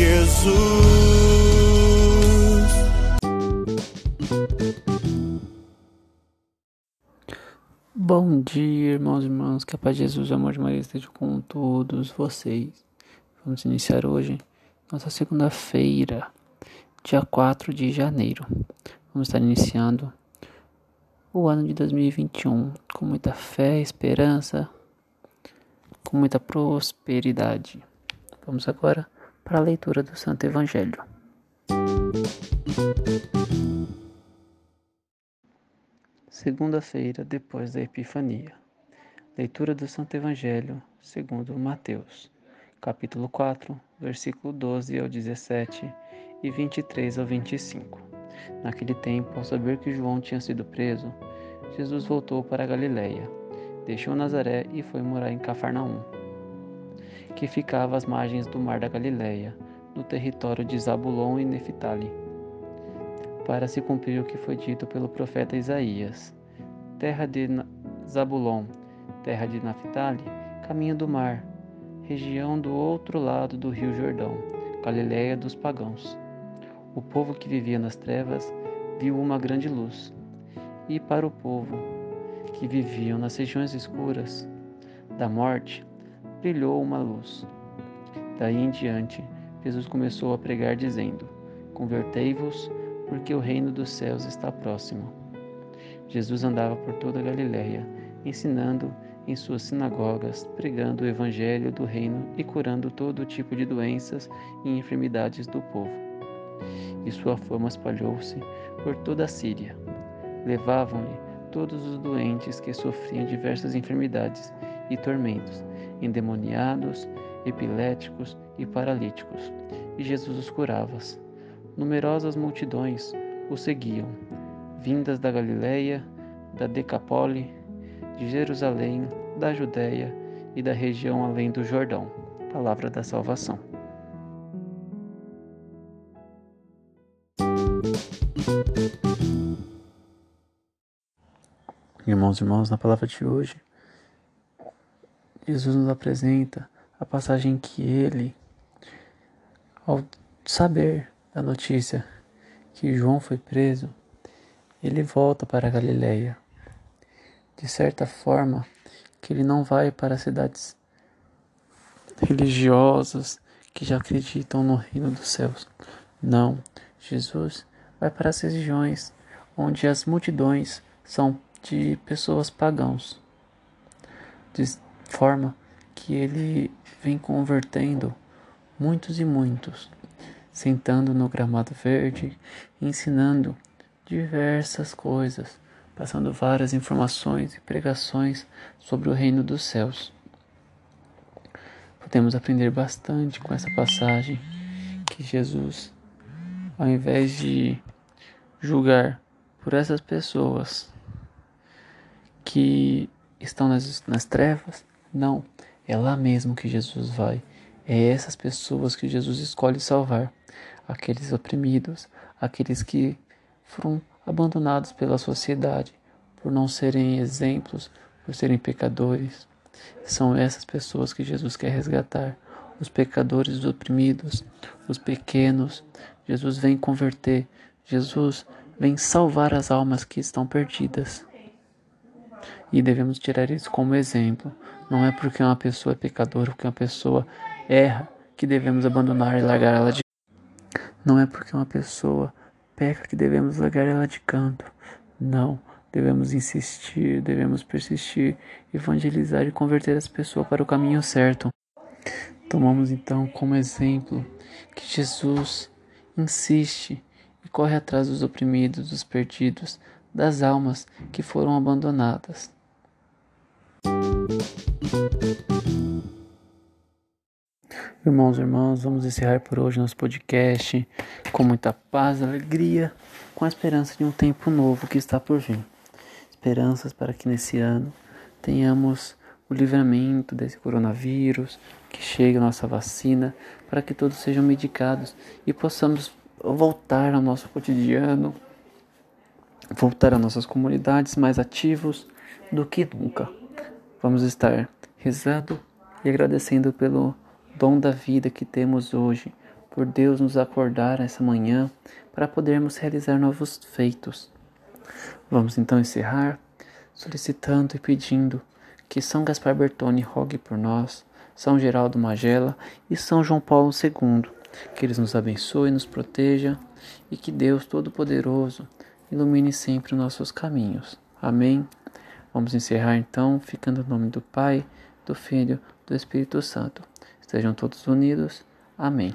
Jesus. Bom dia, irmãos e irmãs, que a paz de Jesus o amor de Maria esteja com todos vocês. Vamos iniciar hoje nossa segunda-feira, dia 4 de janeiro. Vamos estar iniciando o ano de 2021 com muita fé, esperança, com muita prosperidade. Vamos agora para a leitura do Santo Evangelho. Segunda-feira depois da Epifania. Leitura do Santo Evangelho segundo Mateus, capítulo 4, versículo 12 ao 17 e 23 ao 25. Naquele tempo, ao saber que João tinha sido preso, Jesus voltou para a Galiléia, deixou Nazaré e foi morar em Cafarnaum que ficava às margens do mar da Galileia, no território de Zabulon e Neftali, para se cumprir o que foi dito pelo profeta Isaías. Terra de Zabulon, terra de Naphtali, caminho do mar, região do outro lado do rio Jordão, Galileia dos pagãos. O povo que vivia nas trevas viu uma grande luz, e para o povo que viviam nas regiões escuras da morte, brilhou uma luz. Daí em diante, Jesus começou a pregar, dizendo: Convertei-vos, porque o reino dos céus está próximo. Jesus andava por toda a Galiléia, ensinando em suas sinagogas, pregando o evangelho do reino e curando todo tipo de doenças e enfermidades do povo. E sua fama espalhou-se por toda a Síria. Levavam-lhe todos os doentes que sofriam diversas enfermidades e tormentos, endemoniados, epiléticos e paralíticos, e Jesus os curava. Numerosas multidões o seguiam, vindas da Galiléia, da Decapole, de Jerusalém, da Judéia e da região além do Jordão. Palavra da salvação. Irmãos e irmãos, na palavra de hoje, Jesus nos apresenta a passagem que ele, ao saber da notícia que João foi preso, ele volta para a Galileia. De certa forma, que ele não vai para as cidades religiosas que já acreditam no reino dos céus. Não, Jesus vai para as regiões onde as multidões são de pessoas pagãos, de forma que ele vem convertendo muitos e muitos, sentando no gramado verde, ensinando diversas coisas, passando várias informações e pregações sobre o reino dos céus. Podemos aprender bastante com essa passagem que Jesus, ao invés de julgar por essas pessoas que estão nas, nas trevas, não, é lá mesmo que Jesus vai. É essas pessoas que Jesus escolhe salvar. Aqueles oprimidos, aqueles que foram abandonados pela sociedade por não serem exemplos, por serem pecadores. São essas pessoas que Jesus quer resgatar. Os pecadores, os oprimidos, os pequenos. Jesus vem converter. Jesus vem salvar as almas que estão perdidas. E devemos tirar isso como exemplo. Não é porque uma pessoa é pecadora, porque uma pessoa erra, que devemos abandonar e largar ela de Não é porque uma pessoa peca que devemos largar ela de canto. Não, devemos insistir, devemos persistir, evangelizar e converter as pessoas para o caminho certo. Tomamos então como exemplo que Jesus insiste e corre atrás dos oprimidos, dos perdidos, das almas que foram abandonadas. Irmãos e irmãs, vamos encerrar por hoje nosso podcast com muita paz, alegria, com a esperança de um tempo novo que está por vir. Esperanças para que nesse ano tenhamos o livramento desse coronavírus, que chegue a nossa vacina, para que todos sejam medicados e possamos voltar ao nosso cotidiano, voltar às nossas comunidades mais ativos do que nunca. Vamos estar rezando e agradecendo pelo dom da vida que temos hoje, por Deus nos acordar essa manhã para podermos realizar novos feitos. Vamos então encerrar solicitando e pedindo que São Gaspar Bertone rogue por nós, São Geraldo Magela e São João Paulo II, que eles nos abençoe, nos proteja e que Deus Todo-Poderoso ilumine sempre os nossos caminhos. Amém. Vamos encerrar então, ficando no nome do Pai, do Filho, do Espírito Santo. Estejam todos unidos. Amém.